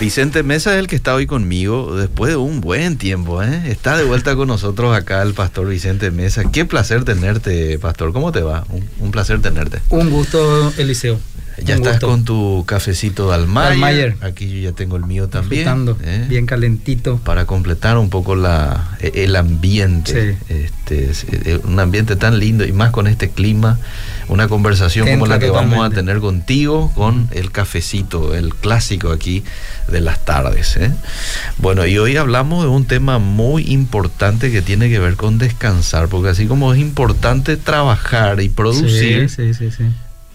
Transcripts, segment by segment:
Vicente Mesa es el que está hoy conmigo después de un buen tiempo. ¿eh? Está de vuelta con nosotros acá el pastor Vicente Mesa. Qué placer tenerte, pastor. ¿Cómo te va? Un, un placer tenerte. Un gusto, Eliseo. Ya Un estás gusto. con tu cafecito de Almayer. Almayer. Aquí yo ya tengo el mío también. ¿eh? bien calentito. Para completar un poco la, e- el ambiente. Sí. Este, es- eh, un ambiente tan lindo y más con este clima. Una conversación como la que vamos a tener contigo con el cafecito, el clásico aquí de las tardes. ¿eh? Bueno, y hoy hablamos de un tema muy importante que tiene que ver con descansar, porque así como es importante trabajar y producir, Sí, sí, sí, sí.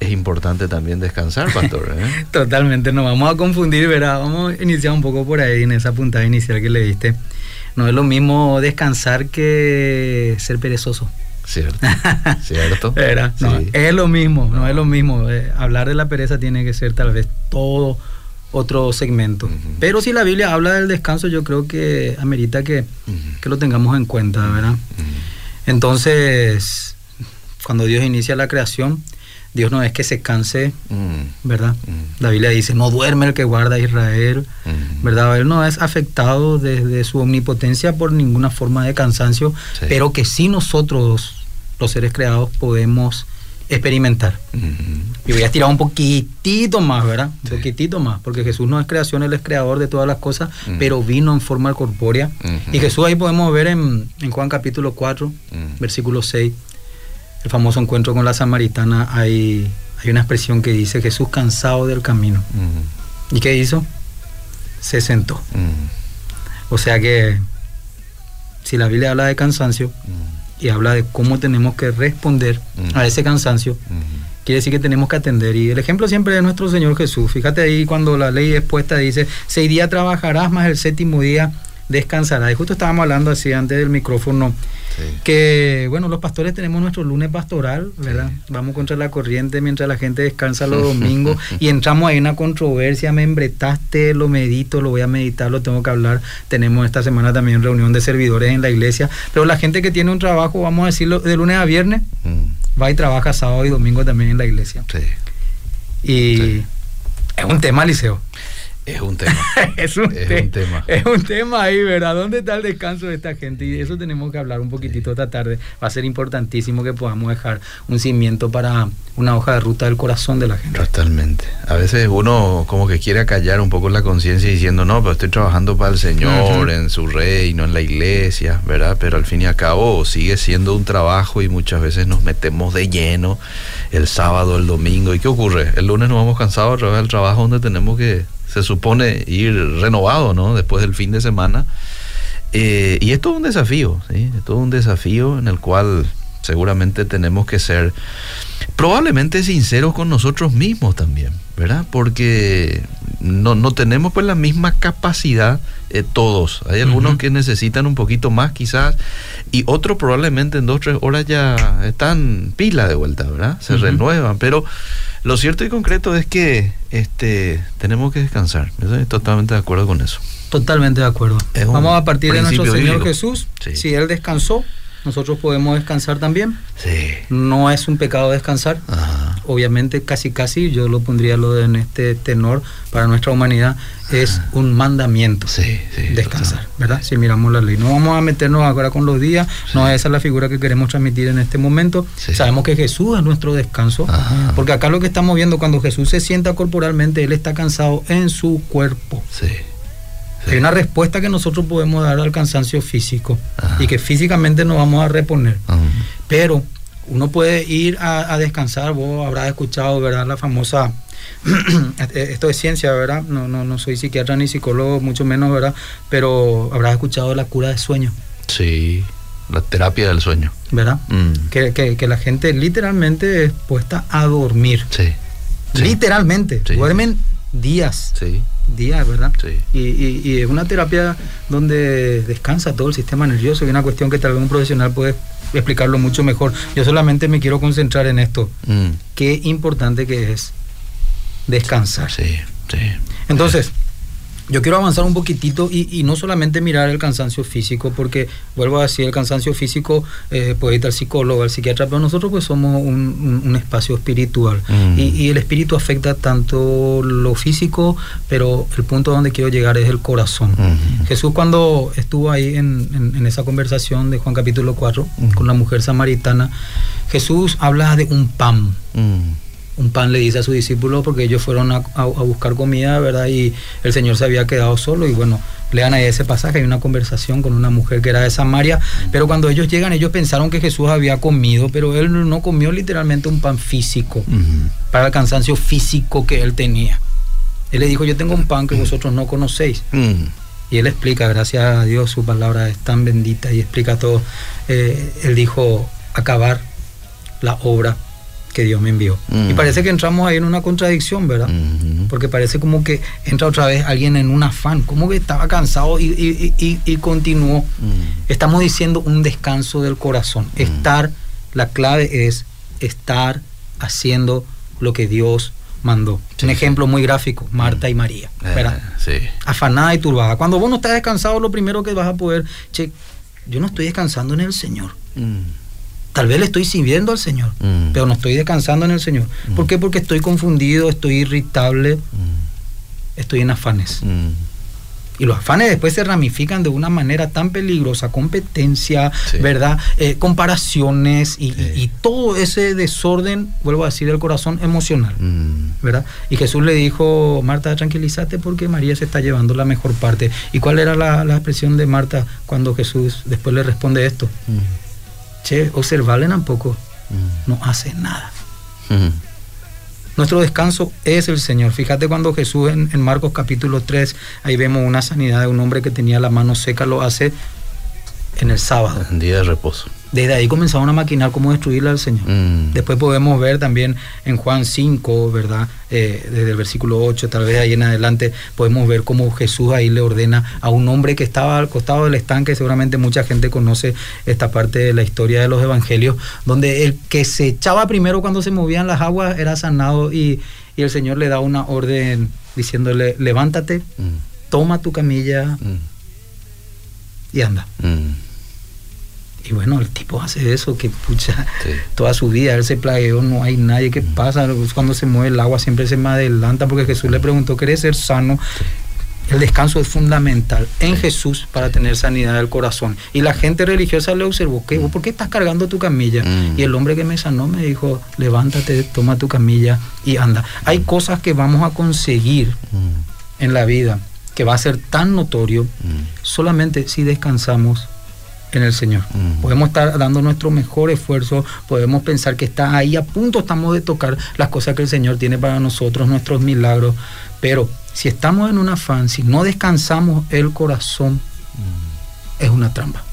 Es importante también descansar, pastor. ¿eh? Totalmente, nos vamos a confundir, ¿verdad? Vamos a iniciar un poco por ahí en esa puntada inicial que le diste. No es lo mismo descansar que ser perezoso. Cierto, cierto. ¿Verdad? No, Sí. es lo mismo, no, es lo mismo. Eh, hablar de la pereza tiene que ser tal vez todo otro segmento. Pero si la Biblia habla del descanso, yo creo que amerita que, que lo tengamos en cuenta, ¿verdad? Entonces, cuando Dios inicia la creación, Dios no es que se canse, Mm, ¿verdad? mm, La Biblia dice, no duerme el que guarda a Israel, mm. ¿verdad? Él no es afectado desde su omnipotencia por ninguna forma de cansancio, Sí. pero que sí nosotros, los seres creados, podemos experimentar. Mm, Y voy a estirar un poquitito más, ¿verdad? Un Sí. poquitito más, porque Jesús no es creación, Él es creador de todas las cosas, pero vino en forma corpórea. Y Jesús ahí podemos ver en, en Juan capítulo 4, Mm. versículo 6, el famoso encuentro con la samaritana, hay, hay una expresión que dice Jesús cansado del camino. Mm, ¿Y qué hizo? Se sentó. mm, O sea que si la Biblia habla de cansancio mm, y habla de cómo tenemos que responder a ese cansancio, quiere decir que tenemos que atender. Y el ejemplo siempre es nuestro Señor Jesús. Fíjate ahí cuando la ley expuesta dice, seis días trabajarás, más el séptimo día descansarás. Y justo estábamos hablando así antes del micrófono, Sí. que bueno, los pastores tenemos nuestro lunes pastoral, ¿verdad? Vamos contra la corriente mientras la gente descansa los domingos y entramos ahí en una controversia, me embretaste, lo medito, lo voy a meditar, lo tengo que hablar. Tenemos esta semana también reunión de servidores en la iglesia, pero la gente que tiene un trabajo, vamos a decirlo, de lunes a viernes, Mm, va y trabaja sábado y domingo también en la iglesia. sí. Y es un tema, Liceo. Es un tema. es, un Es te- un tema. Es un tema ahí, ¿verdad? ¿Dónde está el descanso de esta gente? Y eso tenemos que hablar un poquitito esta tarde. Va a ser importantísimo que podamos dejar un cimiento para una hoja de ruta del corazón de la gente. Totalmente. A veces uno como que quiere acallar un poco la conciencia diciendo, no, pero estoy trabajando para el Señor, en su reino, en la iglesia, ¿verdad? Pero al fin y al cabo sigue siendo un trabajo y muchas veces nos metemos de lleno el sábado, el domingo. ¿Y qué ocurre? El lunes nos vamos cansados otra vez al trabajo donde tenemos que, se supone, ir renovado, ¿no? Después del fin de semana. Eh, y es todo un desafío, ¿sí? Es todo un desafío en el cual seguramente tenemos que ser probablemente sinceros con nosotros mismos también, ¿verdad? Porque no, no tenemos pues la misma capacidad eh, todos. Hay algunos que necesitan un poquito más quizás y otros probablemente en dos tres horas ya están pila de vuelta, ¿verdad? Se renuevan, pero lo cierto y concreto es que este tenemos que descansar. Yo Estoy totalmente de acuerdo con eso. Totalmente de acuerdo. Vamos a partir de nuestro Señor bíblico. Jesús. Sí. Si Él descansó, nosotros podemos descansar también. Sí. No es un pecado descansar. Ajá. obviamente casi casi yo lo pondría lo de en este tenor para nuestra humanidad es un mandamiento Sí, sí. descansar total. verdad si miramos la ley no vamos a meternos ahora con los días no esa es la figura que queremos transmitir en este momento Sí. sabemos que Jesús es nuestro descanso Ajá. porque acá lo que estamos viendo cuando Jesús se sienta corporalmente él está cansado en su cuerpo Sí. Hay una respuesta que nosotros podemos dar al cansancio físico Ajá. y que físicamente nos vamos a reponer Ajá. pero uno puede ir a, a descansar, vos habrás escuchado, ¿verdad? La famosa, esto es ciencia, ¿verdad? No, no, no soy psiquiatra ni psicólogo, mucho menos, ¿verdad? Pero habrás escuchado la cura de sueño, Sí, la terapia del sueño. ¿verdad? Mm, Que, que- que la gente literalmente es puesta a dormir. Sí. Sí. Literalmente. Sí. Duermen días, Sí, días, ¿verdad? sí. Y, y- y es una terapia donde descansa todo el sistema nervioso y una cuestión que tal vez un profesional puede explicarlo mucho mejor. Yo solamente me quiero concentrar en esto. Mm, qué importante que es descansar. sí, sí. Entonces, Yo quiero avanzar un poquitito y, no solamente mirar el cansancio físico, porque vuelvo a decir, el cansancio físico eh, puede ir al psicólogo, al psiquiatra, pero nosotros pues somos un, espacio espiritual mm. y, el espíritu afecta tanto lo físico, pero el punto donde quiero llegar es el corazón. Mm. Jesús cuando estuvo ahí en, esa conversación de Juan capítulo 4 mm. con la mujer samaritana, Jesús habla de un pan un pan le dice a sus discípulos porque ellos fueron a, buscar comida, ¿verdad? Y el Señor se había quedado solo y bueno, lean ahí ese pasaje, hay una conversación con una mujer que era de Samaria, pero cuando ellos llegan ellos pensaron que Jesús había comido, pero él no comió literalmente un pan físico, para el cansancio físico que él tenía. Él le dijo, yo tengo un pan que vosotros no conocéis. Y él explica, gracias a Dios, su palabra es tan bendita y explica todo. Eh, él dijo, acabar la obra que Dios me envió. Y parece que entramos ahí en una contradicción, ¿verdad? Porque parece como que entra otra vez alguien en un afán, como que estaba cansado y, continuó. Estamos diciendo un descanso del corazón. Estar, la clave es estar haciendo lo que Dios mandó. un ejemplo muy gráfico, Marta y María, ¿verdad? Eh, Afanada y turbada. Cuando vos no estás descansado, lo primero que vas a poder, che, yo no estoy descansando en el Señor. Tal vez le estoy sirviendo al Señor, mm. pero no estoy descansando en el Señor. Mm. ¿Por qué? Porque estoy confundido, estoy irritable, mm. estoy en afanes. Y los afanes después se ramifican de una manera tan peligrosa, competencia, ¿verdad? Eh, comparaciones y, todo ese desorden, vuelvo a decir, del corazón emocional, ¿verdad? Y Jesús le dijo, Marta, tranquilízate porque María se está llevando la mejor parte. ¿Y cuál era la, la expresión de Marta cuando Jesús después le responde esto? Che, observarle tampoco mm. no hace nada. Mm. Nuestro descanso es el Señor. Fíjate cuando Jesús en, en, Marcos capítulo 3, ahí vemos una sanidad de un hombre que tenía la mano seca, lo hace en el sábado. En día de reposo. Desde ahí comenzaron a maquinar cómo destruirle al Señor. Mm. Después podemos ver también en Juan 5, ¿verdad? Eh, desde el versículo 8, tal vez ahí en adelante, podemos ver cómo Jesús ahí le ordena a un hombre que estaba al costado del estanque, seguramente mucha gente conoce esta parte de la historia de los evangelios, donde el que se echaba primero cuando se movían las aguas era sanado y, el Señor le da una orden diciéndole, levántate, mm. toma tu camilla mm. y anda. Y bueno, el tipo hace eso, que pucha, toda su vida él se plagueó, no hay nadie que pasa. Cuando se mueve el agua siempre se me adelanta, porque Jesús le preguntó, ¿querés ser sano? El descanso es fundamental en Jesús para tener sanidad del corazón. Y la gente religiosa le observó, ¿qué? ¿por qué estás cargando tu camilla? Y el hombre que me sanó me dijo, levántate, toma tu camilla y anda. Hay cosas que vamos a conseguir en la vida que va a ser tan notorio solamente si descansamos en el Señor. Podemos estar dando nuestro mejor esfuerzo, podemos pensar que está ahí a punto estamos de tocar las cosas que el Señor tiene para nosotros, nuestros milagros, pero si estamos en un afán, si no descansamos el corazón, es una trampa.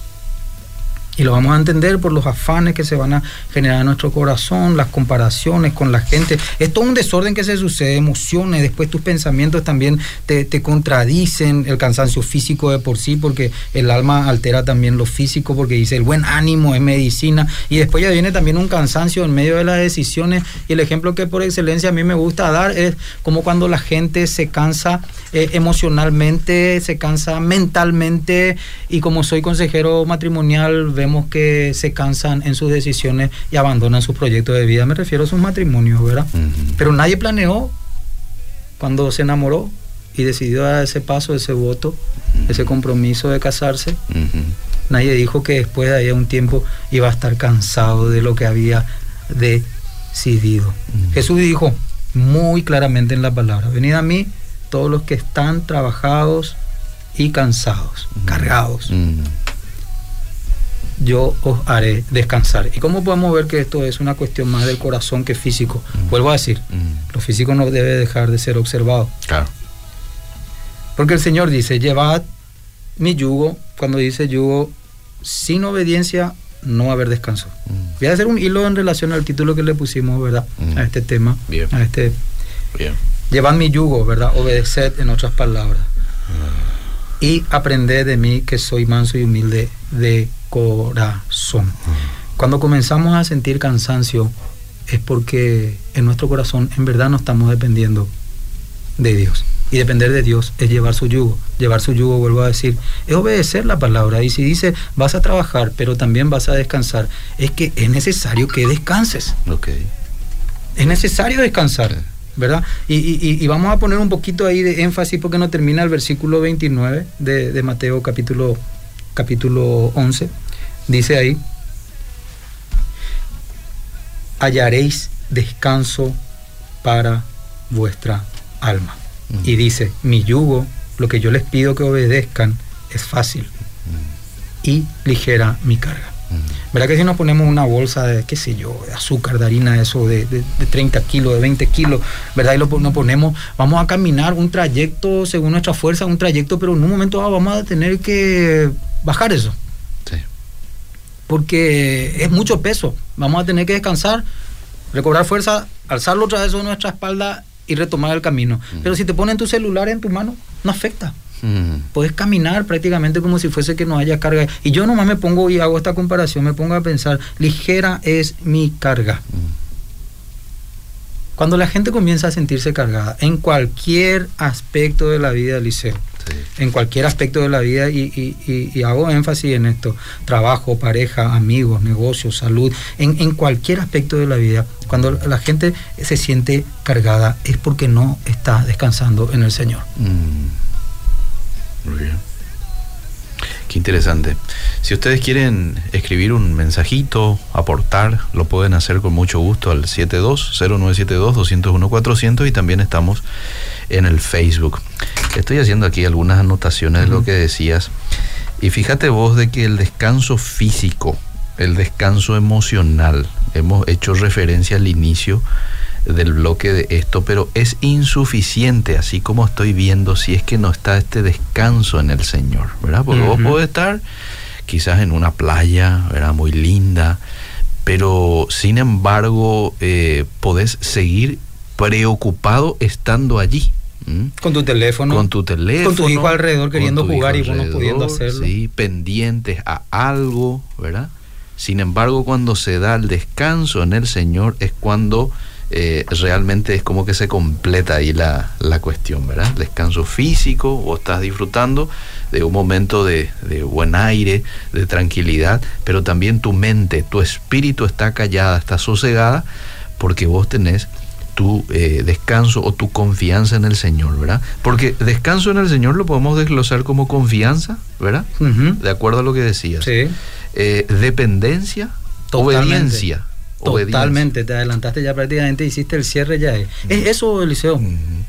Y lo vamos a entender por los afanes que se van a generar en nuestro corazón, las comparaciones con la gente. Es todo un desorden que se sucede, emociones, después tus pensamientos también te, contradicen, el cansancio físico de por sí, porque el alma altera también lo físico, porque dice el buen ánimo es medicina. Y después ya viene también un cansancio en medio de las decisiones. Y el ejemplo que por excelencia a mí me gusta dar es como cuando la gente se cansa eh, emocionalmente, se cansa mentalmente. Y como soy consejero matrimonial, vemos que se cansan en sus decisiones y abandonan sus proyectos de vida. Me refiero a sus matrimonios, ¿verdad? Pero nadie planeó cuando se enamoró y decidió dar ese paso, ese voto, ese compromiso de casarse. Nadie dijo que después de ahí un tiempo iba a estar cansado de lo que había decidido. Jesús dijo muy claramente en la palabra, venid a mí todos los que están trabajados y cansados, cargados yo os haré descansar. ¿Y cómo podemos ver que esto es una cuestión más del corazón que físico? Mm. Vuelvo a decir, mm. lo físico no debe dejar de ser observado. Claro. Porque el Señor dice, llevad mi yugo, cuando dice yugo, sin obediencia no va a haber descanso. Mm. Voy a hacer un hilo en relación al título que le pusimos, ¿verdad? A este tema. Bien. A este. Bien. Llevad mi yugo, ¿verdad? Obedeced en otras palabras. Y aprended de mí que soy manso y humilde de corazón. Cuando comenzamos a sentir cansancio es porque en nuestro corazón en verdad no estamos dependiendo de Dios. y depender de Dios es llevar su yugo. Llevar su yugo, vuelvo a decir, es obedecer la palabra. Y si dice, vas a trabajar, pero también vas a descansar, es que es necesario que descanses. Okay. Es necesario descansar. ¿Verdad? Y, vamos a poner un poquito ahí de énfasis porque no termina el versículo 29 de, Mateo capítulo, capítulo 11. Dice ahí, hallaréis descanso para vuestra alma. Y dice, mi yugo, lo que yo les pido que obedezcan, es fácil y ligera mi carga. ¿Verdad que si nos ponemos una bolsa de, qué sé yo, de azúcar, de harina, eso de, 30 kilos, de 20 kilos, ¿verdad? Y lo, nos ponemos, vamos a caminar un trayecto según nuestra fuerza, un trayecto, pero en un momento vamos a tener que bajar eso. Sí. Porque es mucho peso. Vamos a tener que descansar, recobrar fuerza, alzarlo otra vez sobre nuestra espalda y retomar el camino. Pero si te ponen tu celular en tu mano, no afecta. Puedes caminar prácticamente como si fuese que no haya carga. Y yo nomás me pongo y hago esta comparación, me pongo a pensar, ligera es mi carga. Cuando la gente comienza a sentirse cargada en cualquier aspecto de la vida, Liceo, en cualquier aspecto de la vida, y, hago énfasis en esto, trabajo, pareja, amigos, negocios, salud, en, cualquier aspecto de la vida, cuando la gente se siente cargada es porque no está descansando en el Señor. Mm. Muy bien. Qué interesante. Si ustedes quieren escribir un mensajito, aportar, lo pueden hacer con mucho gusto al 72-0972-201-400 y también estamos en el Facebook. Estoy haciendo aquí algunas anotaciones de lo que decías. Y fíjate vos de que el descanso físico, el descanso emocional, hemos hecho referencia al inicio, del bloque de esto, pero es insuficiente, así como estoy viendo, si es que no está este descanso en el Señor, ¿verdad? Porque vos podés estar quizás en una playa, ¿verdad? Muy linda, pero sin embargo eh, podés seguir preocupado estando allí. Con tu teléfono. Con tu teléfono. Con tu hijo alrededor queriendo jugar y vos no pudiendo hacerlo. Sí, pendientes a algo, ¿verdad? Sin embargo, cuando se da el descanso en el Señor es cuando eh, realmente es como que se completa ahí la, cuestión, ¿verdad? Descanso físico, o estás disfrutando de un momento de, buen aire, de tranquilidad, pero también tu mente, tu espíritu está callada, está sosegada, porque vos tenés tu eh, descanso o tu confianza en el Señor, ¿verdad? Porque descanso en el Señor lo podemos desglosar como confianza, ¿verdad? De acuerdo a lo que decías. Sí. Eh, dependencia, obediencia. Totalmente, te adelantaste ya prácticamente, hiciste el cierre ya. Es, eso, Eliseo,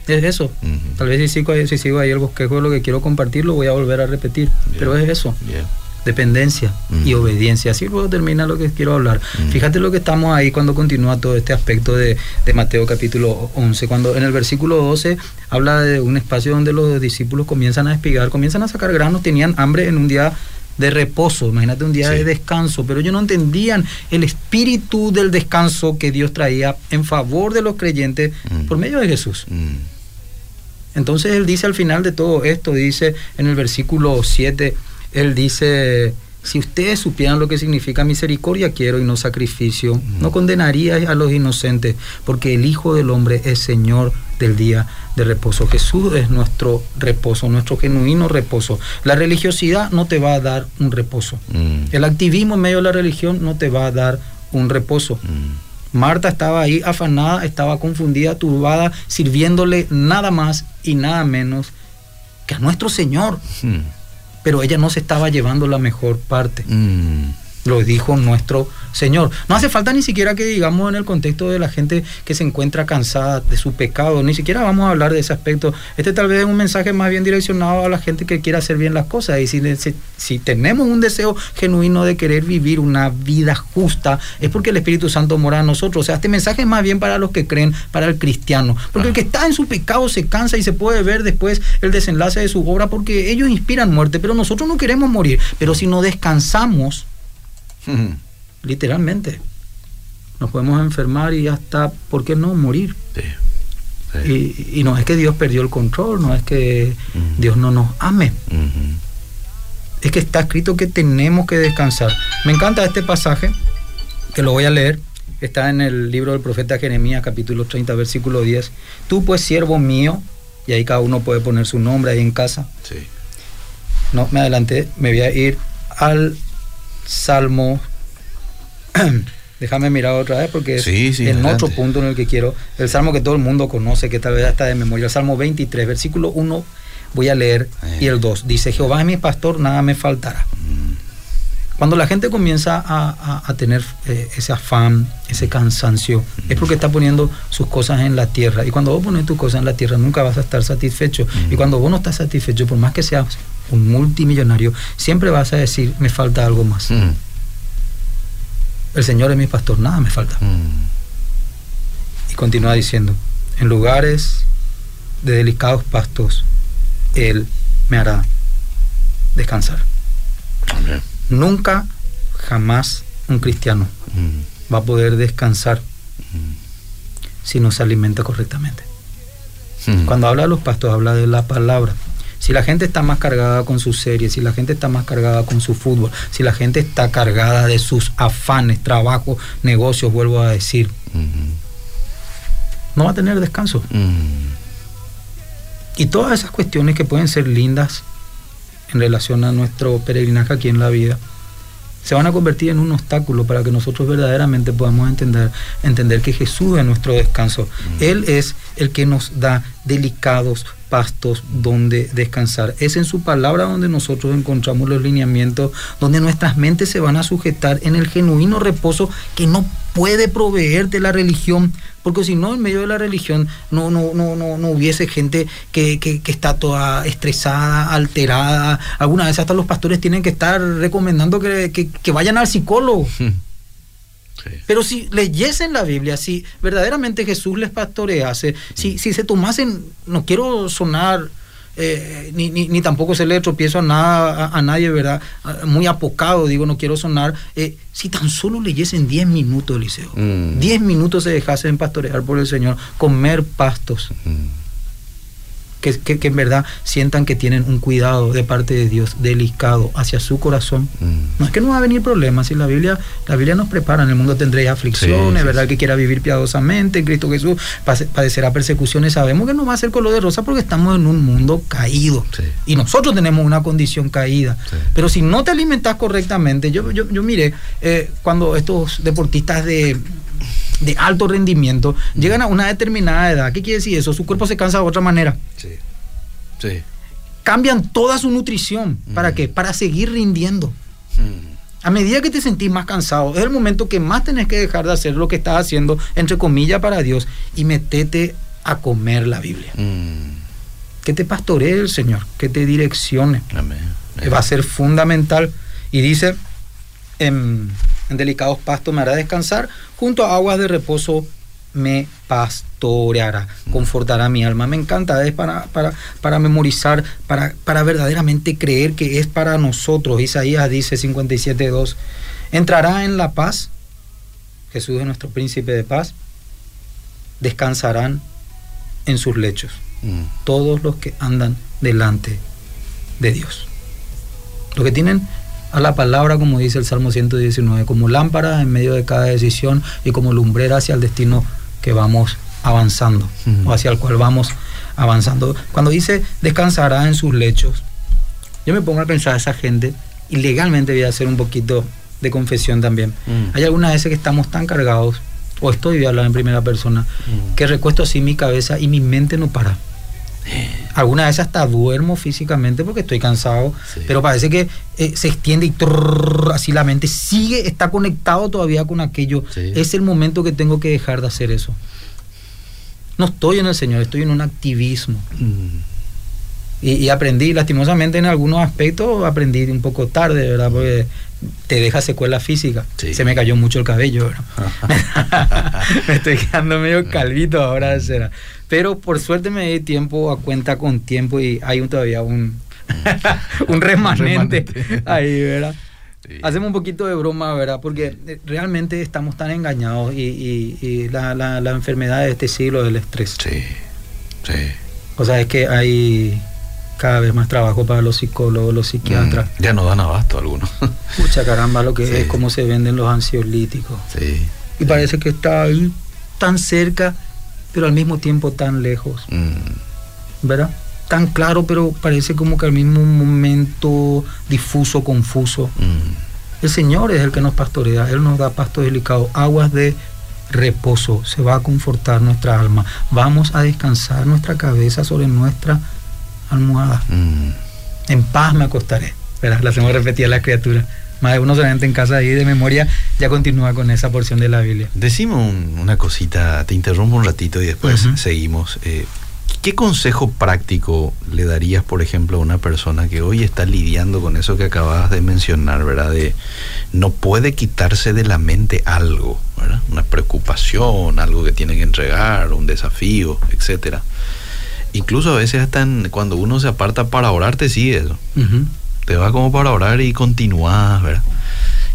es eso. Tal vez si sigo, si sigo ahí el bosquejo de lo que quiero compartir, lo voy a volver a repetir, pero es eso. Dependencia y obediencia. Así luego termina lo que quiero hablar. Fíjate lo que estamos ahí cuando continúa todo este aspecto de, de Mateo capítulo 11, cuando en el versículo 12 habla de un espacio donde los discípulos comienzan a espigar, comienzan a sacar granos, tenían hambre en un día de reposo, imagínate un día de descanso, pero ellos no entendían el espíritu del descanso que Dios traía en favor de los creyentes mm. por medio de Jesús. Mm. Entonces él dice al final de todo esto, dice en el versículo 7, él dice, si ustedes supieran lo que significa misericordia quiero y no sacrificio, no condenaría a los inocentes, porque el Hijo del Hombre es Señor del día de reposo. Jesús es nuestro reposo, nuestro genuino reposo. La religiosidad no te va a dar un reposo. Mm. El activismo en medio de la religión no te va a dar un reposo. Mm. Marta estaba ahí afanada, estaba confundida, turbada, sirviéndole nada más y nada menos que a nuestro Señor. Mm pero ella no se estaba llevando la mejor parte. Mm. Lo dijo nuestro Señor. No hace falta ni siquiera que digamos en el contexto de la gente que se encuentra cansada de su pecado, ni siquiera vamos a hablar de ese aspecto. Este tal vez es un mensaje más bien direccionado a la gente que quiere hacer bien las cosas. Y si, tenemos un deseo genuino de querer vivir una vida justa, es porque el Espíritu Santo mora en nosotros. O sea, este mensaje es más bien para los que creen, para el cristiano. Porque el que está en su pecado se cansa y se puede ver después el desenlace de su obra porque ellos inspiran muerte, pero nosotros no queremos morir. Pero si no descansamos, Literalmente. Nos podemos enfermar y hasta, ¿por qué no morir? Y, no es que Dios perdió el control, no es que Dios no nos ame. Es que está escrito que tenemos que descansar. Me encanta este pasaje, que lo voy a leer. Está en el libro del profeta Jeremías, capítulo 30, versículo 10. Tú, pues, siervo mío, y ahí cada uno puede poner su nombre ahí en casa. Sí. No, me adelanté, me voy a ir al Salmo. Déjame mirar otra vez porque es Sí, sí, en adelante. otro punto en el que quiero. El Salmo que todo el mundo conoce, que tal vez está de memoria. El Salmo 23, versículo 1, voy a leer, y el 2. Dice, Jehová es mi pastor, nada me faltará. Mm, Cuando la gente comienza a, a- a tener eh, ese afán, ese cansancio, es porque está poniendo sus cosas en la tierra. Y cuando vos pones tus cosas en la tierra, nunca vas a estar satisfecho. Y cuando vos no estás satisfecho, por más que seas un multimillonario, siempre vas a decir, me falta algo más. mm, El Señor es mi pastor, nada me falta. mm. Y continúa diciendo, en lugares de delicados pastos, Él me hará descansar. Amén. Nunca, jamás un cristiano Mm, va a poder descansar si no se alimenta correctamente. Cuando habla de los pastos, habla de la palabra. Si la gente está más cargada con sus series, si la gente está más cargada con su fútbol, si la gente está cargada de sus afanes, trabajo, negocios, vuelvo a decir, no va a tener descanso. Y todas esas cuestiones que pueden ser lindas en relación a nuestro peregrinaje aquí en la vida, se van a convertir en un obstáculo para que nosotros verdaderamente podamos entender, entender que Jesús es nuestro descanso. Él es el que nos da delicados pastos donde descansar. Es en su palabra donde nosotros encontramos los lineamientos, donde nuestras mentes se van a sujetar en el genuino reposo que no puede proveerte la religión, porque si no, en medio de la religión no, no, no, no, no hubiese gente que, que, que está toda estresada, alterada. Algunas veces hasta los pastores tienen que estar recomendando que, que- vayan al psicólogo. Sí. Pero si leyesen la Biblia, si verdaderamente Jesús les pastorease, si, si se tomasen, no quiero sonar, eh, ni, ni, ni tampoco se le tropiezo a, nada, a, a nadie, ¿verdad? Muy apocado, digo, no quiero sonar. eh, si tan solo leyesen 10 minutos, Eliseo, Mm. 10 minutos se dejasen pastorear por el Señor, comer pastos, Mm, que, que, que en verdad sientan que tienen un cuidado de parte de Dios delicado hacia su corazón. mm. No es que no va a venir problemas, si la Biblia, la Biblia nos prepara, en el mundo tendréis aflicciones, Sí, ¿verdad? sí. Que quiera vivir piadosamente, en Cristo Jesús padecerá persecuciones, sabemos que no va a ser color de rosa porque estamos en un mundo caído. Y nosotros tenemos una condición caída. Pero si no te alimentas correctamente, yo, yo, yo mire, eh, cuando estos deportistas de, de alto rendimiento llegan a una determinada edad, ¿qué quiere decir eso? Su cuerpo se cansa de otra manera Sí. Sí. cambian toda su nutrición. ¿Para qué? Para seguir rindiendo. A medida que te sentís más cansado, es el momento que más tenés que dejar de hacer lo que estás haciendo, entre comillas, para Dios, y metete a comer la Biblia. mm. Que te pastoree el Señor, que te direccione. Amén. que va a ser fundamental. Y dice, en, en delicados pastos me hará descansar, junto a aguas de reposo me pastoreará, confortará mi alma. Me encanta, es para, para, para memorizar, para, para verdaderamente creer que es para nosotros. Isaías dice 57.2, entrará en la paz, Jesús es nuestro príncipe de paz, descansarán en sus lechos Mm, todos los que andan delante de Dios. Los que tienen a la palabra, como dice el Salmo 119, como lámpara en medio de cada decisión y como lumbrera hacia el destino que vamos avanzando o hacia el cual vamos avanzando. Cuando dice descansará en sus lechos, yo me pongo a pensar a esa gente y legalmente voy a hacer un poquito de confesión también. Mm. Hay algunas veces que estamos tan cargados, o estoy, voy a hablar en primera persona, Mm. que recuesto así mi cabeza y mi mente no para. Algunas veces hasta duermo físicamente porque estoy cansado, Sí. pero parece que eh, se extiende y trrr, así la mente sigue, está conectado todavía con aquello. Sí. Es el momento que tengo que dejar de hacer eso. No estoy en el Señor, estoy en un activismo. Mm. Y, y aprendí, lastimosamente en algunos aspectos, aprendí un poco tarde, ¿verdad? Porque te deja secuela física. Sí. Se me cayó mucho el cabello, ¿verdad? me estoy quedando medio calvito ahora, será. Pero por suerte me di tiempo a cuenta con tiempo y hay un- todavía un, un remanente remanente. ahí, ¿verdad? Sí. Hacemos un poquito de broma, ¿verdad? Porque eh, realmente estamos tan engañados y, y- y la, la- la enfermedad de este siglo del estrés. Sí. Sí. O sea, es que hay cada vez más trabajo para los psicólogos, los psiquiatras. Mm, Ya no dan abasto algunos. Pucha caramba, lo que Sí. es cómo se venden los ansiolíticos. sí. Y parece que está ahí tan cerca, pero al mismo tiempo tan lejos. Mm, ¿verdad? Tan claro, pero parece como que al mismo momento difuso, confuso. Mm. El Señor es el que nos pastorea, Él nos da pasto delicado, aguas de reposo, se va a confortar nuestra alma. Vamos a descansar nuestra cabeza sobre nuestra almohada. Mm. En paz me acostaré. ¿verdad? La hacemos repetir a la criatura. Más de uno solamente en casa ahí de memoria ya continúa con esa porción de la Biblia. Decimos un- una cosita, te interrumpo un ratito y después seguimos. Eh, ¿Qué consejo práctico le darías, por ejemplo, a una persona que hoy está lidiando con eso que acabas de mencionar, ¿verdad? De no puede quitarse de la mente algo, ¿verdad? Una preocupación, algo que tiene que entregar, un desafío, etcétera. Incluso a veces hasta en- cuando uno se aparta para orar te sigue eso. Ujú. Te va como para orar y continúas, ¿verdad?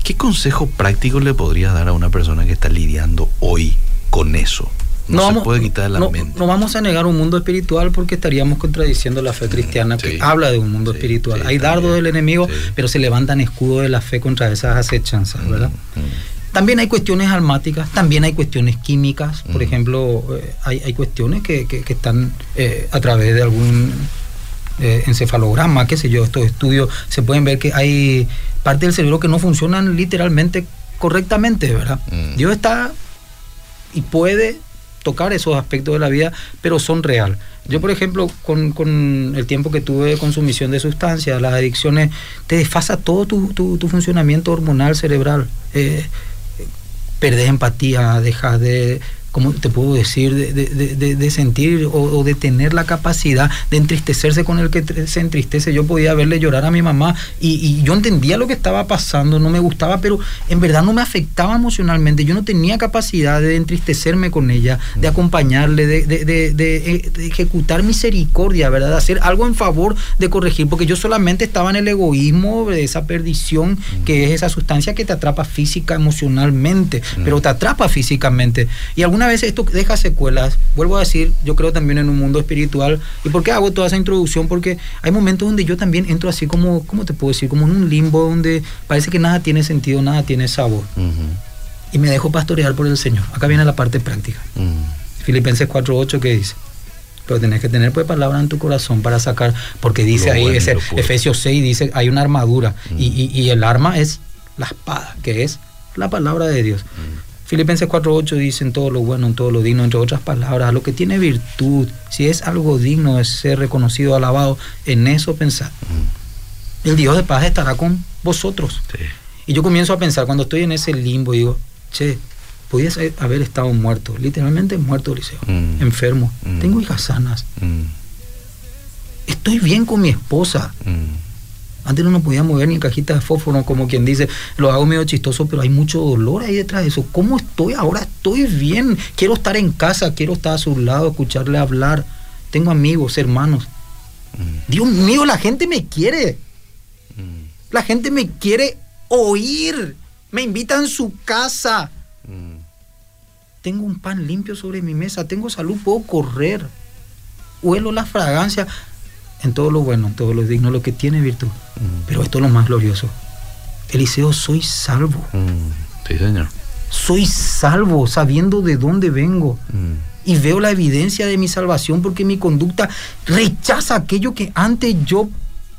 ¿Qué consejo práctico le podrías dar a una persona que está lidiando hoy con eso? No, se puede quitar de la no- mente. no vamos a negar un mundo espiritual porque estaríamos contradiciendo la fe cristiana que habla de un mundo Sí, espiritual. sí, Hay dardos del enemigo, pero se levantan escudos de la fe contra esas acechanzas, ¿verdad? Mm, También hay cuestiones almáticas, también hay cuestiones químicas. Por Mm. ejemplo, eh, hay, hay cuestiones que, que- que están eh, a través de algún eh, encefalograma, qué sé yo, estos estudios, se pueden ver que hay partes del cerebro que no funcionan literalmente correctamente, ¿verdad? Mm. Dios está y puede tocar esos aspectos de la vida, pero son real. Yo, por ejemplo, con, con el tiempo que tuve consumición de sustancias, las adicciones, te desfasa todo tu, tu- tu funcionamiento hormonal cerebral. Eh, eh, perdés empatía, dejas de, ¿cómo te puedo decir?, de, de- de- sentir o, de tener la capacidad de entristecerse con el que se entristece. Yo podía verle llorar a mi mamá y, y yo entendía lo que estaba pasando, no me gustaba, pero en verdad no me afectaba emocionalmente. Yo no tenía capacidad de entristecerme con ella, de acompañarle, de, eh, ejecutar misericordia, ¿verdad? De hacer algo en favor de corregir, porque yo solamente estaba en el egoísmo de esa perdición que es esa sustancia que te atrapa física, emocionalmente, pero te atrapa físicamente. Y alguna vez esto deja secuelas. Vuelvo a decir, yo creo también en un mundo espiritual. ¿Y por qué hago toda esa introducción? Porque hay momentos donde yo también entro así como, ¿cómo te puedo decir? Como en un limbo donde parece que nada tiene sentido, nada tiene sabor. ujú, Y me dejo pastorear por el Señor. Acá viene la parte práctica. mm. Filipenses 4.8 que dice. Pero tenés que tener pues palabra en tu corazón para sacar, porque dice Lo ahí, bueno ese. Efesios 6 dice, hay una armadura Mm. y, y- y el arma es la espada, que es la palabra de Dios. Mm. Filipenses 4.8 dice en todo lo bueno, en todo lo digno, entre otras palabras, lo que tiene virtud, si es algo digno de ser reconocido, alabado, en eso pensar. Mm. El Dios de paz estará con vosotros. Sí. Y yo comienzo a pensar, cuando estoy en ese limbo, digo, che, podías haber estado muerto, literalmente muerto, Liceo, Mm. enfermo, Mm. tengo hijas sanas, estoy bien con mi esposa. Antes no nos podíamos mover ni en cajita de fósforo, como quien dice, lo hago medio chistoso, pero hay mucho dolor ahí detrás de eso. ¿Cómo estoy ahora? Estoy bien. Quiero estar en casa, quiero estar a su lado, escucharle hablar. Tengo amigos, hermanos. mm, Dios mío, la gente me quiere. mm, La gente me quiere oír. Me invitan a su casa. mm. Tengo un pan limpio sobre mi mesa. Tengo salud, puedo correr. Huelo la fragancia. En todo lo bueno, en todo lo digno, lo que tiene virtud. Mm. Pero esto es lo más glorioso. Eliseo, soy salvo. Mm, Sí, señor. Soy salvo sabiendo de dónde vengo. Mm, Y veo la evidencia de mi salvación porque mi conducta rechaza aquello que antes yo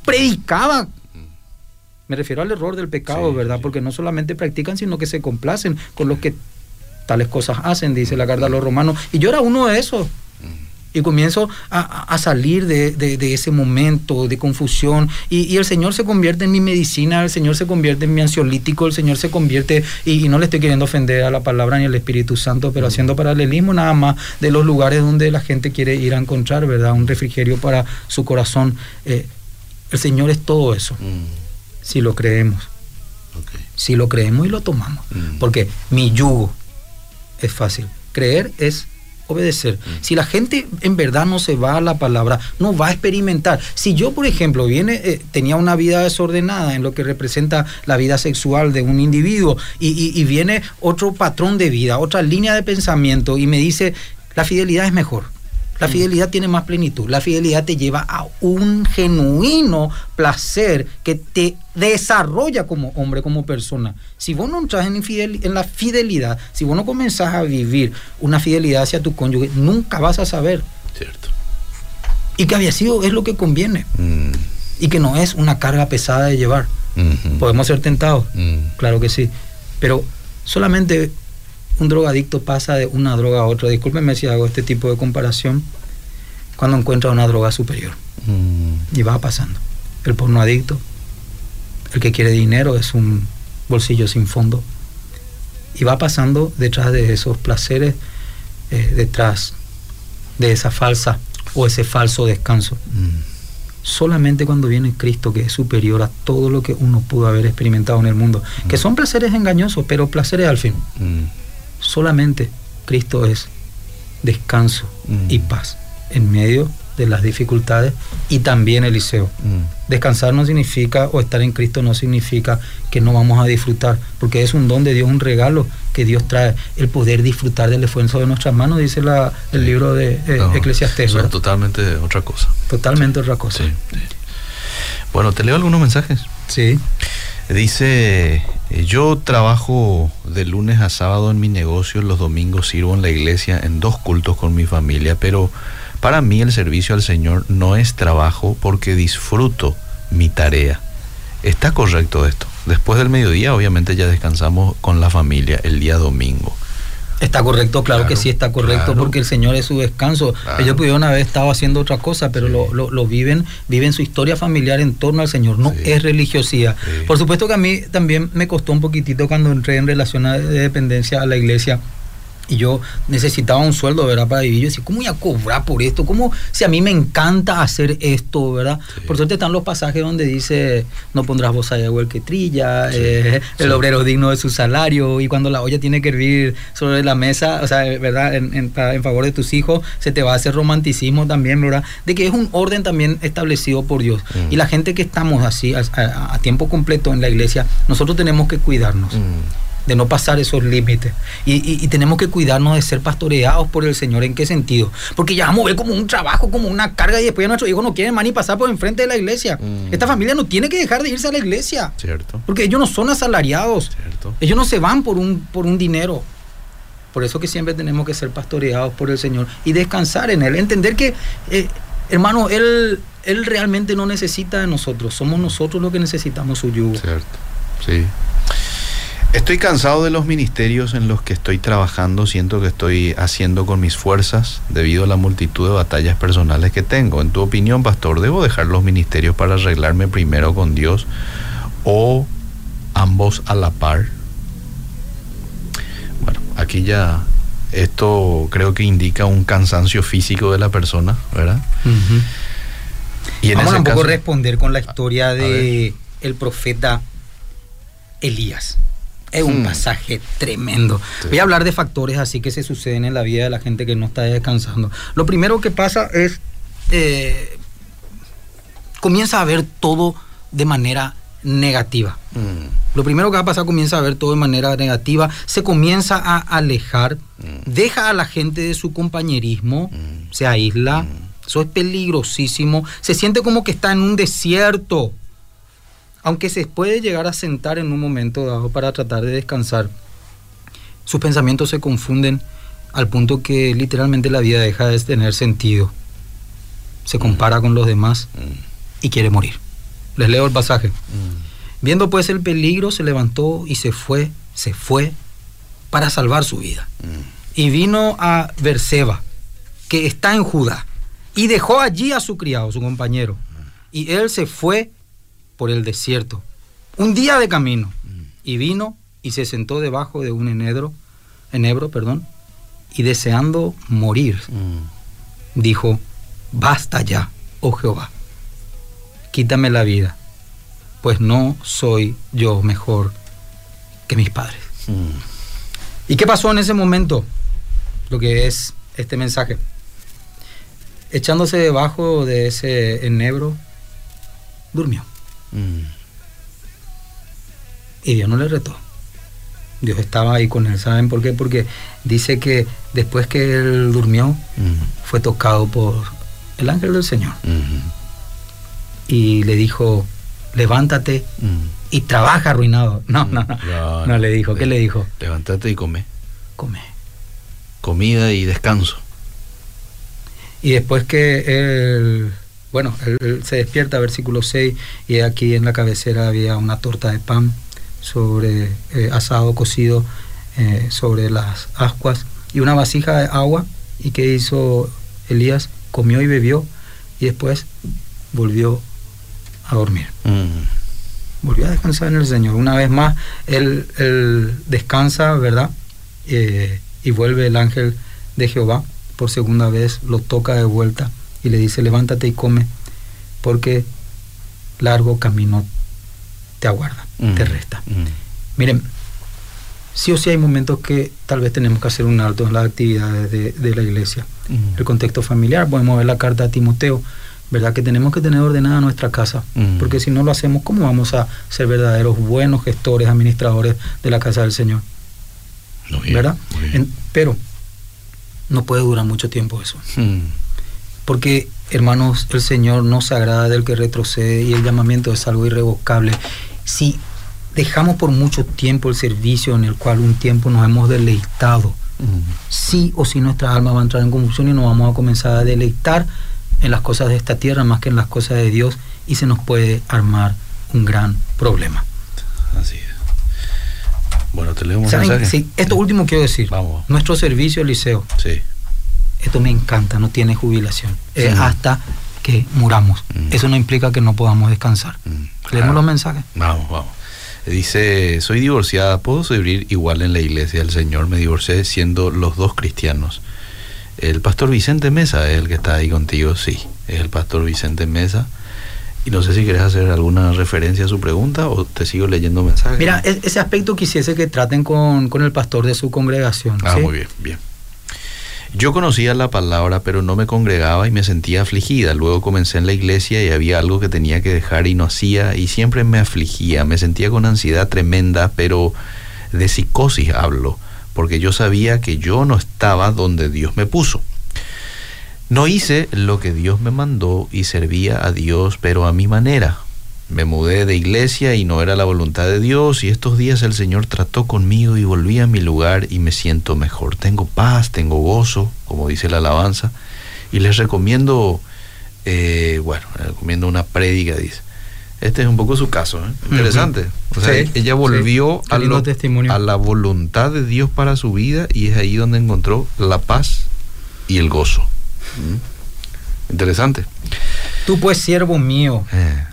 predicaba. Me refiero al error del pecado, Sí, ¿verdad? sí. Porque no solamente practican, sino que se complacen con los que tales cosas hacen, dice la carta a los romanos. Y yo era uno de esos. Mm, Y comienzo a, a- salir de, de- de ese momento de confusión. Y, y el Señor se convierte en mi medicina, el Señor se convierte en mi ansiolítico, el Señor se convierte, y, y no le estoy queriendo ofender a la palabra ni al Espíritu Santo, pero haciendo paralelismo nada más de los lugares donde la gente quiere ir a encontrar, ¿verdad? Un refrigerio para su corazón. Eh, el Señor es todo eso, mm, si lo creemos, si lo creemos y lo tomamos. Mm. Porque mi yugo es fácil. Creer es obedecer. Si la gente en verdad no se va a la palabra, no va a experimentar. Si yo, por ejemplo, viene, eh, tenía una vida desordenada en lo que representa la vida sexual de un individuo y, y- y viene otro patrón de vida, otra línea de pensamiento y me dice, la fidelidad es mejor. La fidelidad tiene más plenitud. La fidelidad te lleva a un genuino placer que te desarrolla como hombre, como persona. Si vos no entras en, en la fidelidad, si vos no comenzás a vivir una fidelidad hacia tu cónyuge, nunca vas a saber. Cierto. Y que había sido es lo que conviene. Mm. Y que no es una carga pesada de llevar. Podemos ser tentados, Mm. claro que sí. Pero solamente un drogadicto pasa de una droga a otra. Discúlpenme si hago este tipo de comparación. Cuando encuentra una droga superior. Mm. Y va pasando. El porno adicto, el que quiere dinero es un bolsillo sin fondo. Y va pasando detrás de esos placeres, eh, detrás de esa falsa o ese falso descanso. Mm. Solamente cuando viene Cristo, que es superior a todo lo que uno pudo haber experimentado en el mundo, que son placeres engañosos, pero placeres al fin. Mm. Solamente Cristo es descanso Mm. y paz en medio de las dificultades y también Eliseo. Mm. Descansar no significa, o estar en Cristo no significa que no vamos a disfrutar, porque es un don de Dios, un regalo que Dios trae, el poder disfrutar del esfuerzo de nuestras manos, dice la, el libro de eh, No, eso es totalmente otra cosa. Totalmente otra cosa. Sí, sí. Bueno, te leo algunos mensajes. Sí. Dice, eh, yo trabajo de lunes a sábado en mi negocio, los domingos sirvo en la iglesia en dos cultos con mi familia, pero para mí el servicio al Señor no es trabajo porque disfruto mi tarea. ¿Está correcto esto? Después del mediodía obviamente ya descansamos con la familia el día domingo. Está correcto, claro, Claro, que sí está correcto, claro. porque el Señor es su descanso. Claro. Ellos pudieron haber estado haciendo otra cosa, pero Sí. lo, lo- lo viven, viven su historia familiar en torno al Señor, no Sí. es religiosidad. Sí. Por supuesto que a mí también me costó un poquitito cuando entré en relación a- de dependencia a la iglesia. Y yo necesitaba un sueldo, ¿verdad? Para vivir. Yo decía, ¿cómo voy a cobrar por esto? ¿Cómo si a mí me encanta hacer esto, ¿verdad? Sí. Por suerte están los pasajes donde dice, no pondrás voz allá el que trilla, Sí, eh, el sí. obrero digno de su salario, y cuando la olla tiene que hervir sobre la mesa, o sea, ¿verdad? En, en- para- en favor de tus hijos, se te va a hacer romanticismo también, ¿verdad? De que es un orden también establecido por Dios. Mm. Y la gente que estamos así, a, a- a tiempo completo en la iglesia, nosotros tenemos que cuidarnos Mm. De no pasar esos límites. Y, y- y tenemos que cuidarnos de ser pastoreados por el Señor. ¿En qué sentido? Porque ya vamos a ver como un trabajo, como una carga y después ya nuestros hijos no quieren más ni pasar por enfrente de la iglesia. Mm. Esta familia no tiene que dejar de irse a la iglesia. ¿Cierto? Porque ellos no son asalariados. ¿Cierto? Ellos no se van por un, por un dinero. Por eso que siempre tenemos que ser pastoreados por el Señor y descansar en Él. Entender que, eh, hermano, Él, Él realmente no necesita de nosotros. Somos nosotros los que necesitamos su yugo. Cierto, sí. Estoy cansado de los ministerios en los que estoy trabajando, siento que estoy haciendo con mis fuerzas debido a la multitud de batallas personales que tengo. En tu opinión, pastor, ¿debo dejar los ministerios para arreglarme primero con Dios o ambos a la par? Bueno, aquí ya esto creo que indica un cansancio físico de la persona, ¿verdad? Y en Vamos ese a un poco caso, responder con la historia de el profeta Elías. Es un Hmm. pasaje tremendo. Sí. Voy a hablar de factores así que se suceden en la vida de la gente que no está descansando. Lo primero que pasa es eh, comienza a ver todo de manera negativa. Mm, Lo primero que va a pasar comienza a ver todo de manera negativa, se comienza a alejar, Mm. deja a la gente de su compañerismo, Mm. se aísla, eso es peligrosísimo, se siente como que está en un desierto, aunque se puede llegar a sentar en un momento dado para tratar de descansar, sus pensamientos se confunden al punto que literalmente la vida deja de tener sentido, se compara con los demás mm, y quiere morir. Les leo el pasaje. mm. Viendo pues el peligro, se levantó y se fue, se fue para salvar su vida. Mm. Y vino a Berseba, que está en Judá, y dejó allí a su criado, su compañero. Y él se fue por el desierto, un día de camino, y vino y se sentó debajo de un enedro, enebro, perdón, y deseando morir, Mm. dijo, basta ya, oh Jehová, quítame la vida, pues no soy yo mejor que mis padres. Mm. ¿Y qué pasó en ese momento? Lo que es este mensaje. Echándose debajo de ese enebro, durmió. Mm. Y Dios no le retó. Dios estaba ahí con él. ¿Saben por qué? Porque dice que después que él durmió, Mm. fue tocado por el ángel del Señor. Mm. Y le dijo, levántate Mm. y trabaja arruinado. No, no, no. No, No le dijo. ¿Qué le- le dijo? Levántate y come. Come. Comida y descanso. Y después que él, bueno, él, se despierta, versículo 6, y aquí en la cabecera había una torta de pan sobre eh, asado cocido eh, sobre las ascuas y una vasija de agua. ¿Y que hizo Elías? Comió y bebió y después volvió a dormir. Mm. Volvió a descansar en el Señor. Una vez más, él, descansa, ¿verdad? Eh, y vuelve el ángel de Jehová por segunda vez, lo toca de vuelta y le dice, levántate y come, porque largo camino te aguarda, te mm. resta. Mm. Miren, sí o sí hay momentos que tal vez tenemos que hacer un alto en las actividades de, la iglesia. El contexto familiar, podemos ver la carta a Timoteo, ¿verdad? Que tenemos que tener ordenada nuestra casa, porque si no lo hacemos, ¿cómo vamos a ser verdaderos buenos gestores, administradores de la casa del Señor? ¿Verdad? pero no puede durar mucho tiempo eso. Porque, hermanos, el Señor no se agrada del que retrocede y el llamamiento es algo irrevocable. Si dejamos por mucho tiempo el servicio en el cual un tiempo nos hemos deleitado, sí o sí nuestra alma va a entrar en confusión y nos vamos a comenzar a deleitar en las cosas de esta tierra más que en las cosas de Dios y se nos puede armar un gran problema. Así es. Bueno, te leo un mensaje. Sí, esto último quiero decir. Vamos. Nuestro servicio, Liceo. Sí. Esto me encanta, no tiene jubilación. hasta que muramos. Mm. Eso no implica que no podamos descansar. Mm. Leemos los mensajes. Vamos, vamos. Dice, soy divorciada, ¿puedo servir igual en la iglesia del Señor? Me divorcié siendo los dos cristianos. El pastor Vicente Mesa es el que está ahí contigo, sí, es el pastor Vicente Mesa. Y no sé si quieres hacer alguna referencia a su pregunta o te sigo leyendo mensajes. Mira, e-, ese aspecto quisiese que traten con, el pastor de su congregación. Ah, muy bien, bien. Yo conocía la palabra, pero no me congregaba y me sentía afligida. Luego comencé en la iglesia y había algo que tenía que dejar y no hacía y siempre me afligía. Me sentía con ansiedad tremenda, pero de psicosis hablo porque yo sabía que yo no estaba donde Dios me puso. No hice lo que Dios me mandó y servía a Dios, pero a mi manera. Me mudé de iglesia y no era la voluntad de Dios y estos días el Señor trató conmigo y volví a mi lugar y me siento mejor. Tengo paz, tengo gozo, como dice la alabanza, y les recomiendo, eh, bueno, les recomiendo una prédica, dice. Este es un poco su caso, ¿eh? interesante. O sea, ella volvió a, a, la voluntad de Dios para su vida y es ahí donde encontró la paz y el gozo. ¿Mm? Interesante. Tú pues, siervo mío, eh.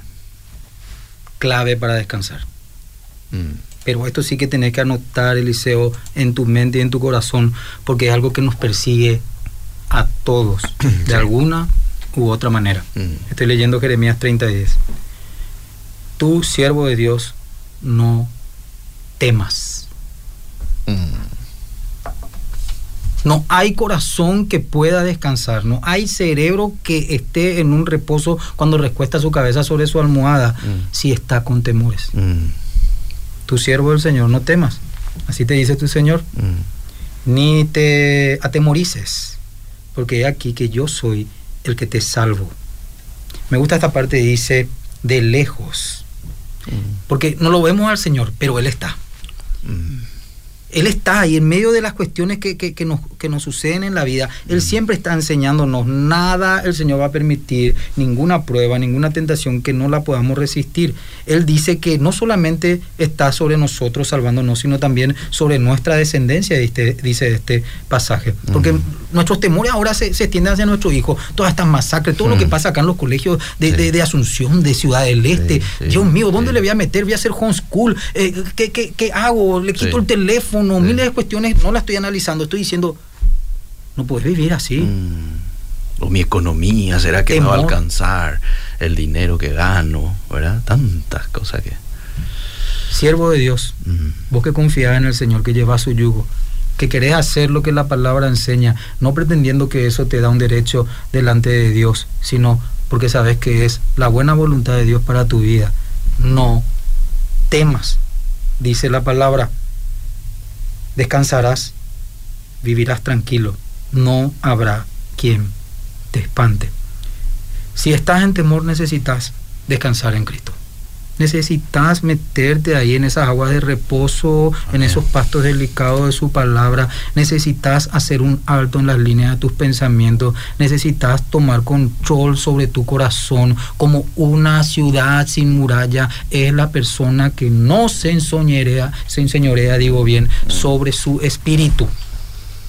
Clave para descansar. Mm. Pero esto sí que tenés que anotar, Eliseo, en tu mente y en tu corazón, porque es algo que nos persigue a todos, de alguna u otra manera. Mm. Estoy leyendo Jeremías 30 y 10 tú, siervo de Dios, no temas. Mm. No hay corazón que pueda descansar, no hay cerebro que esté en un reposo cuando recuesta su cabeza sobre su almohada mm. si está con temores. Mm. Tu siervo del Señor, no temas. Así te dice tu Señor. Ni te atemorices, porque aquí que yo soy el que te salvo. Me gusta esta parte, dice, de lejos porque no lo vemos al Señor, pero Él está. Mm. Él está ahí en medio de las cuestiones que, que, nos, que nos suceden en la vida. Él mm. siempre está enseñándonos. Nada el Señor va a permitir, ninguna prueba, ninguna tentación que no la podamos resistir. Él dice que no solamente está sobre nosotros salvándonos, sino también sobre nuestra descendencia, dice, dice este pasaje. Porque mm. nuestros temores ahora se, se, extienden hacia nuestros hijos. Todas estas masacres, todo lo que pasa acá en los colegios de, de, Asunción, de Ciudad del Este. Dios mío, ¿dónde le voy a meter? Voy a hacer homeschool. Eh, ¿qué, qué, qué hago? ¿Le quito el teléfono? No, miles de cuestiones, no las estoy analizando, estoy diciendo, no puedes vivir así. Mm. O mi economía, ¿será que me va a alcanzar el dinero que gano? ¿Verdad? Tantas cosas que... Siervo de Dios, mm. vos que confías en el Señor, que lleva su yugo, que querés hacer lo que la palabra enseña, no pretendiendo que eso te da un derecho delante de Dios, sino porque sabes que es la buena voluntad de Dios para tu vida. No temas, dice la palabra, descansarás, vivirás tranquilo, no habrá quien te espante. Si estás en temor necesitas descansar en Cristo. Necesitas meterte ahí en esas aguas de reposo, en esos pastos delicados de su palabra. Necesitas hacer un alto en las líneas de tus pensamientos. Necesitas tomar control sobre tu corazón. Como una ciudad sin muralla es la persona que no se enseñorea, se enseñorea, digo bien, sobre su espíritu.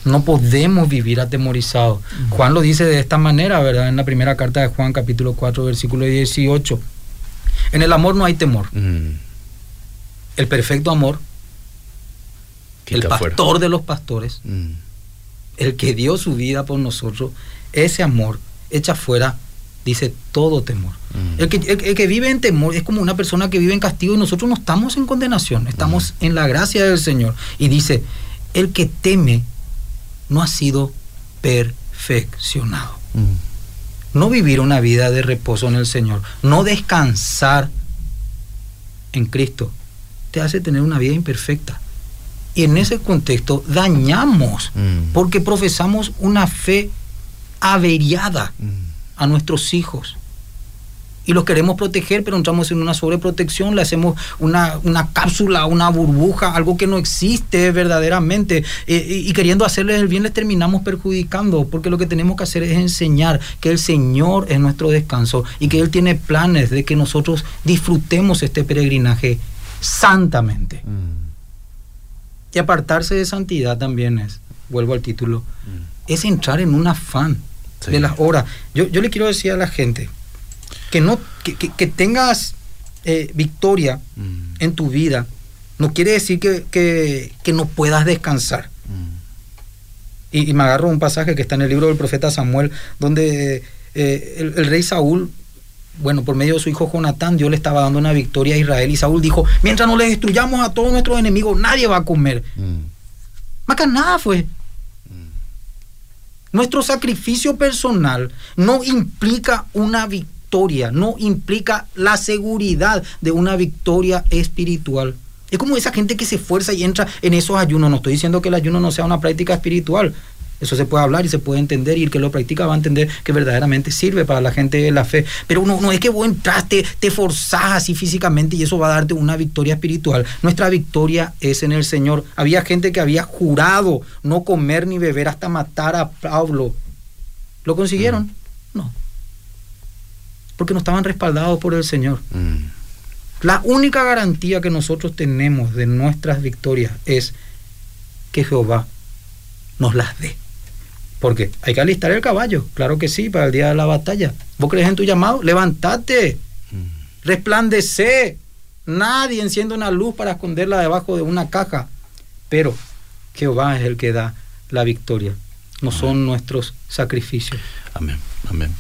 No podemos vivir atemorizados. Juan lo dice de esta manera, ¿verdad? En la primera carta de Juan, capítulo 4, versículo 18. En el amor no hay temor. Mm. El perfecto amor, el fuera. pastor de los pastores, Mm. el que dio su vida por nosotros, ese amor echa fuera, dice, todo temor. Mm. El, que, el- el que vive en temor es como una persona que vive en castigo y nosotros no estamos en condenación, estamos en la gracia del Señor. Y dice, el que teme no ha sido perfeccionado. No vivir una vida de reposo en el Señor, no descansar en Cristo, te hace tener una vida imperfecta. Y en ese contexto dañamos, Mm. porque profesamos una fe averiada Mm. a nuestros hijos. Y los queremos proteger, pero entramos en una sobreprotección, le hacemos una, una cápsula, una burbuja, algo que no existe verdaderamente. eh, y, y queriendo hacerles el bien, les terminamos perjudicando, porque lo que tenemos que hacer es enseñar que el Señor es nuestro descanso y que Él tiene planes de que nosotros disfrutemos este peregrinaje santamente. Mm. Y apartarse de santidad también es, vuelvo al título, Mm. es entrar en un afán Sí. de las horas. Yo, yo le quiero decir a la gente que no que, que- que tengas eh, victoria Mm. en tu vida no quiere decir que, que- que no puedas descansar. Mm. Y, y me agarro un pasaje que está en el libro del profeta Samuel, donde eh, el, el rey Saúl, bueno, por medio de su hijo Jonatán, Dios le estaba dando una victoria a Israel y Saúl dijo, mientras no les destruyamos a todos nuestros enemigos, nadie va a comer. Mm. Más nada fue. Nuestro sacrificio personal no implica una victoria, no implica la seguridad de una victoria espiritual. Es como esa gente que se esfuerza y entra en esos ayunos. No estoy diciendo que el ayuno no sea una práctica espiritual. Eso se puede hablar y se puede entender y el que lo practica va a entender que verdaderamente sirve para la gente de la fe. Pero no, no es que vos entraste, te forzás así físicamente y eso va a darte una victoria espiritual. Nuestra victoria es en el Señor. Había gente que había jurado no comer ni beber hasta matar a Pablo. ¿Lo consiguieron? No. Porque no estaban respaldados por el Señor. Mm. La única garantía que nosotros tenemos de nuestras victorias es que Jehová nos las dé. Porque hay que alistar el caballo, claro que sí, para el día de la batalla. ¿Vos crees en tu llamado? Levantate, Mm. resplandece. Nadie enciende una luz para esconderla debajo de una caja. Pero Jehová es el que da la victoria, no son nuestros sacrificios. Amén, amén.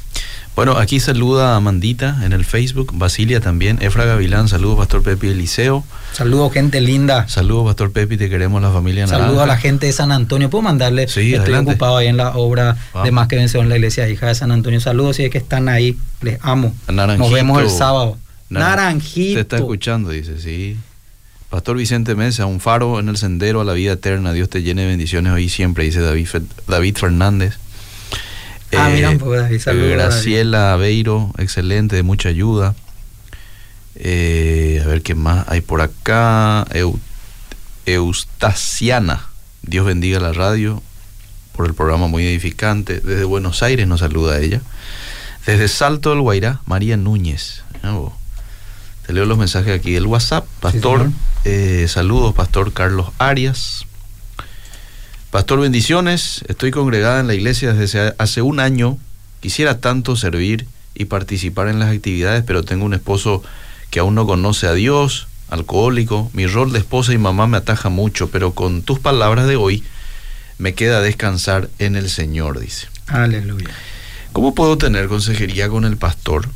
Bueno, aquí saluda a Amandita en el Facebook, Basilia también, Efra Gavilán, saludos Pastor Pepe Eliseo, Saludos, gente linda. saludos Pastor Pepe, te queremos la familia Saludos a la gente de San Antonio. ¿Puedo mandarle? Sí, Estoy adelante. ocupado ahí en la obra Vamos. de Más que Vencedor en la iglesia hija de San Antonio. Saludos si es que están ahí. Les amo. Naranjito. Nos vemos el sábado. Naran- Naranjito. Te está escuchando, dice, sí. Pastor Vicente Mesa, un faro en el sendero a la vida eterna. Dios te llene de bendiciones hoy y siempre, dice David, David Fernández. Ah, Eh, mira un poco, David. Saludos, Graciela Aveiro, excelente, de mucha ayuda. Eh, a ver qué más hay por acá. Eu- Eustasiana, Dios bendiga la radio por el programa muy edificante. Desde Buenos Aires nos saluda ella. Desde Salto del Guairá, María Núñez. Ah, vos. Te leo los mensajes aquí del WhatsApp. Pastor, eh, saludos, Pastor Carlos Arias. Pastor, bendiciones. Estoy congregada en la iglesia desde hace un año. Quisiera tanto servir y participar en las actividades, pero tengo un esposo que aún no conoce a Dios, alcohólico. Mi rol de esposa y mamá me ataja mucho, pero con tus palabras de hoy me queda descansar en el Señor, dice. Aleluya. ¿Cómo puedo tener consejería con el pastor?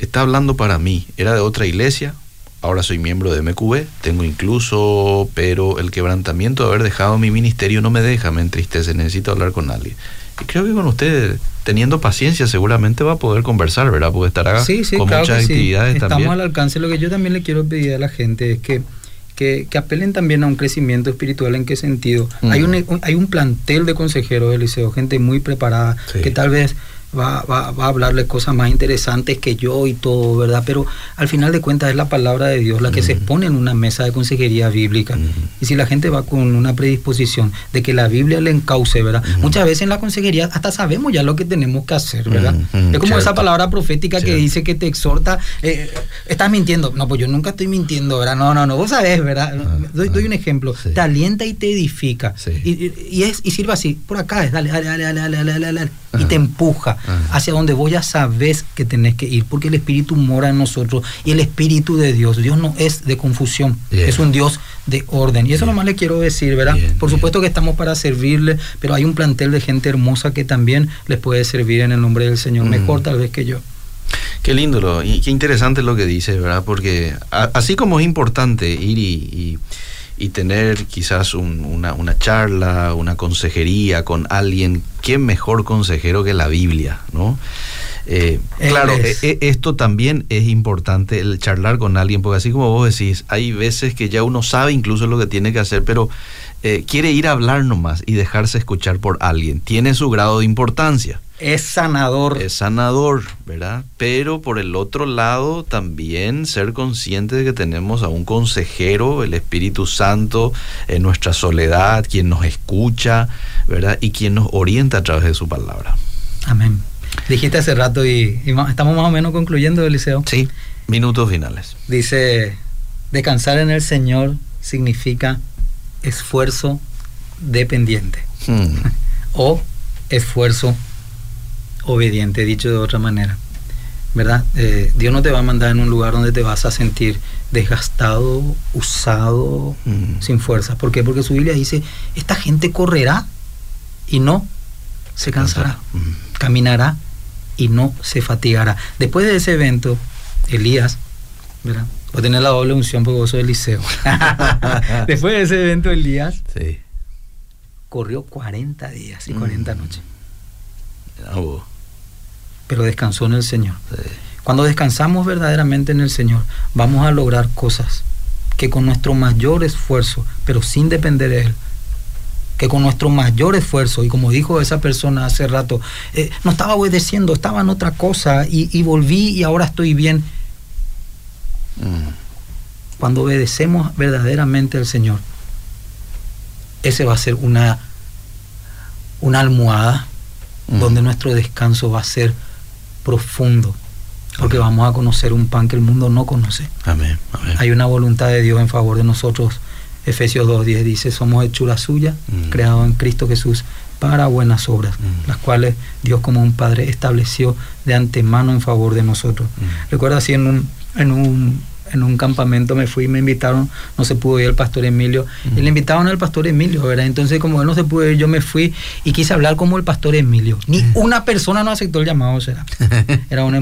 Está hablando para mí. Era de otra iglesia. Ahora soy miembro de MQB. Tengo incluso, pero el quebrantamiento de haber dejado mi ministerio no me deja, me entristece. Necesito hablar con alguien. Y creo que con usted, teniendo paciencia, seguramente va a poder conversar, ¿verdad? Porque estará Sí, sí, con claro muchas que sí. actividades Estamos también. al alcance. Lo que yo también le quiero pedir a la gente es que, que, que apelen también a un crecimiento espiritual. ¿En qué sentido? Mm. Hay, un, un- hay un plantel de consejeros del liceo, gente muy preparada, que tal vez va, va, va, a hablarle cosas más interesantes que yo y todo, ¿verdad? Pero al final de cuentas es la palabra de Dios la que se expone en una mesa de consejería bíblica. Y si la gente va con una predisposición de que la Biblia le encauce, ¿verdad? Muchas veces en la consejería hasta sabemos ya lo que tenemos que hacer, ¿verdad? Es como esa palabra profética que dice que te exhorta, eh, estás mintiendo. No, pues yo nunca estoy mintiendo, ¿verdad? No, no, no, vos sabés, ¿verdad? doy, doy, un ejemplo. Te alienta y te edifica. Y, y, es, y sirve así, por acá es, dale, dale, dale, dale, dale, dale, dale y te empuja hacia donde vos ya sabes que tenés que ir, porque el Espíritu mora en nosotros y el Espíritu de Dios, Dios no es de confusión, es un Dios de orden. Y eso nomás le quiero decir, ¿verdad? Por supuesto que estamos para servirle, pero hay un plantel de gente hermosa que también les puede servir en el nombre del Señor, mejor tal vez que yo. Qué lindo lo, y qué interesante lo que dice, ¿verdad? Porque así como es importante ir y y tener quizás una, una, charla, una consejería con alguien, ¿qué mejor consejero que la Biblia? ¿no? Eh, claro, e, e, esto también es importante, el charlar con alguien, porque así como vos decís, hay veces que ya uno sabe incluso lo que tiene que hacer, pero eh, quiere ir a hablar nomás y dejarse escuchar por alguien. Tiene su grado de importancia. Es sanador. Es sanador, ¿verdad? Pero por el otro lado, también ser consciente de que tenemos a un consejero, el Espíritu Santo, en nuestra soledad, quien nos escucha, ¿verdad? Y quien nos orienta a través de su palabra. Amén. Dijiste hace rato y, estamos más o menos concluyendo, Eliseo. Sí, minutos finales. Dice, descansar en el Señor significa esfuerzo dependiente hmm. o esfuerzo obediente, dicho de otra manera. ¿Verdad? Eh, Dios no te va a mandar en un lugar donde te vas a sentir desgastado, usado, mm. sin fuerza. ¿Por qué? Porque su Biblia dice, esta gente correrá y no se cansará, mm. caminará y no se fatigará. Después de ese evento, Elías, ¿verdad? Va a tener la doble unción porque vos sos Eliseo. Después de ese evento, Elías corrió 40 días y 40 mm. noches pero descansó en el Señor. Cuando descansamos verdaderamente en el Señor, vamos a lograr cosas que con nuestro mayor esfuerzo, pero sin depender de Él, que con nuestro mayor esfuerzo, y como dijo esa persona hace rato, eh, no estaba obedeciendo, estaba en otra cosa y, volví y ahora estoy bien. Mm. Cuando obedecemos verdaderamente al Señor, ese va a ser una, una almohada mm. donde nuestro descanso va a ser profundo, porque vamos a conocer un pan que el mundo no conoce. Amén. Hay una voluntad de Dios en favor de nosotros. Efesios 2.10 dice, somos hechura suya, mm. creados en Cristo Jesús para buenas obras, mm. las cuales Dios como un Padre estableció de antemano en favor de nosotros. Mm. Recuerda así en un, en un en un campamento me fui, me invitaron, no se pudo ir el pastor Emilio, y le invitaron al pastor Emilio, ¿verdad? Entonces como él no se pudo ir, yo me fui y quise hablar como el pastor Emilio. Ni una persona no aceptó el llamado, será. Era una,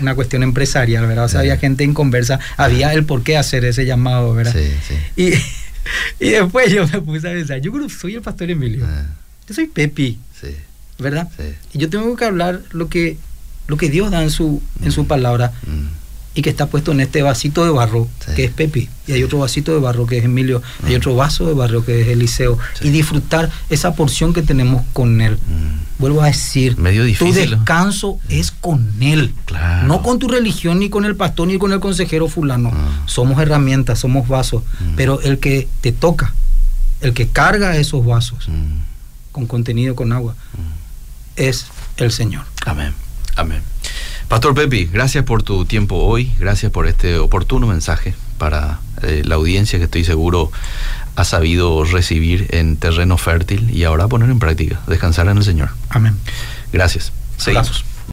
una, cuestión empresarial, ¿verdad? O sea, había gente en conversa, había el por qué hacer ese llamado, ¿verdad? Sí, sí. Y, y después yo me puse a pensar, yo creo que soy el pastor Emilio. Ah. Yo soy Pepi. Sí. ¿Verdad? Sí. Y yo tengo que hablar lo que, lo que Dios da en su, en su palabra. Mm. y que está puesto en este vasito de barro que es Pepi. Y hay otro vasito de barro que es Emilio. Hay mm. otro vaso de barro que es Eliseo. Y disfrutar esa porción que tenemos con él. Mm. vuelvo a decir tu descanso es con él. No con tu religión ni con el pastor ni con el consejero fulano. Mm. somos herramientas somos vasos. Pero el que te toca el que carga esos vasos con contenido con agua es el Señor. Amén amén Pastor Pepi, gracias por tu tiempo hoy, gracias por este oportuno mensaje para eh, la audiencia que estoy seguro ha sabido recibir en terreno fértil y ahora poner en práctica, descansar en el Señor. Amén. Gracias. Seguimos.